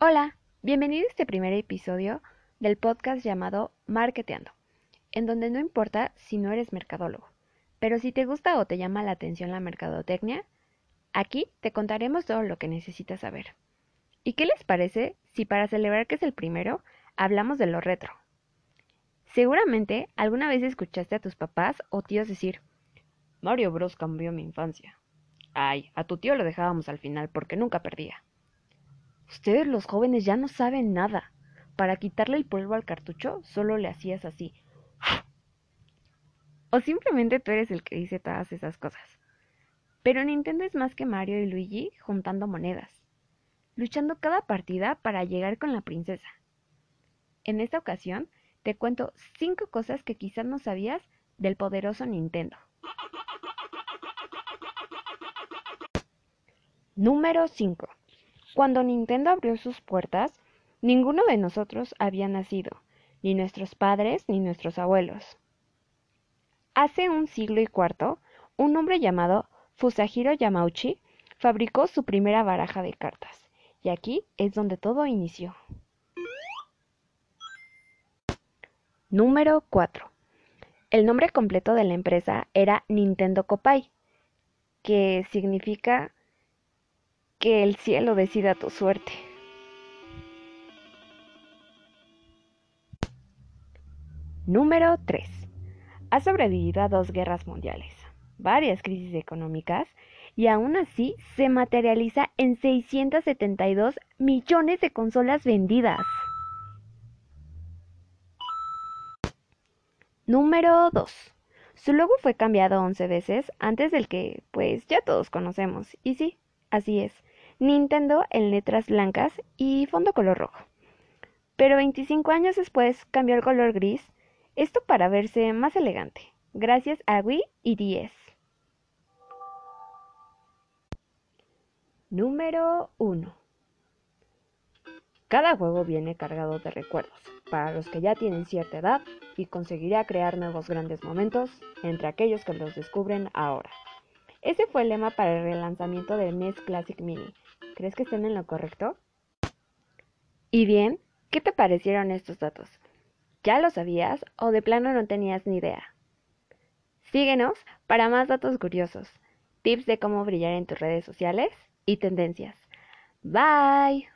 Hola, bienvenido a este primer episodio del podcast llamado Marketeando, en donde no importa si no eres mercadólogo, pero si te gusta o te llama la atención la mercadotecnia, aquí te contaremos todo lo que necesitas saber. ¿Y qué les parece si para celebrar que es el primero hablamos de lo retro? Seguramente alguna vez escuchaste a tus papás o tíos decir, Mario Bros cambió mi infancia. Ay, a tu tío lo dejábamos al final porque nunca perdía. Ustedes los jóvenes ya no saben nada. Para quitarle el polvo al cartucho solo le hacías así. O simplemente tú eres el que dice todas esas cosas. Pero Nintendo es más que Mario y Luigi juntando monedas, luchando cada partida para llegar con la princesa. En esta ocasión te cuento 5 cosas que quizás no sabías del poderoso Nintendo. Número 5. Cuando Nintendo abrió sus puertas, ninguno de nosotros había nacido, ni nuestros padres ni nuestros abuelos. Hace un siglo y cuarto, un hombre llamado Fusahiro Yamauchi fabricó su primera baraja de cartas, y aquí es donde todo inició. Número 4. El nombre completo de la empresa era Nintendo Copai, que significa que el cielo decida tu suerte. Número 3. Ha sobrevivido a dos guerras mundiales, varias crisis económicas y aún así se materializa en 672 millones de consolas vendidas. Número 2. Su logo fue cambiado 11 veces antes del que, pues ya todos conocemos. Y sí, así es. Nintendo en letras blancas y fondo color rojo. Pero 25 años después cambió el color gris, esto para verse más elegante, gracias a Wii y 10. Número 1. Cada juego viene cargado de recuerdos, para los que ya tienen cierta edad, y conseguirá crear nuevos grandes momentos entre aquellos que los descubren ahora. Ese fue el lema para el relanzamiento del NES Classic Mini, ¿Crees que estén en lo correcto? Y bien, ¿qué te parecieron estos datos? ¿Ya lo sabías o de plano no tenías ni idea? Síguenos para más datos curiosos, tips de cómo brillar en tus redes sociales y tendencias. Bye.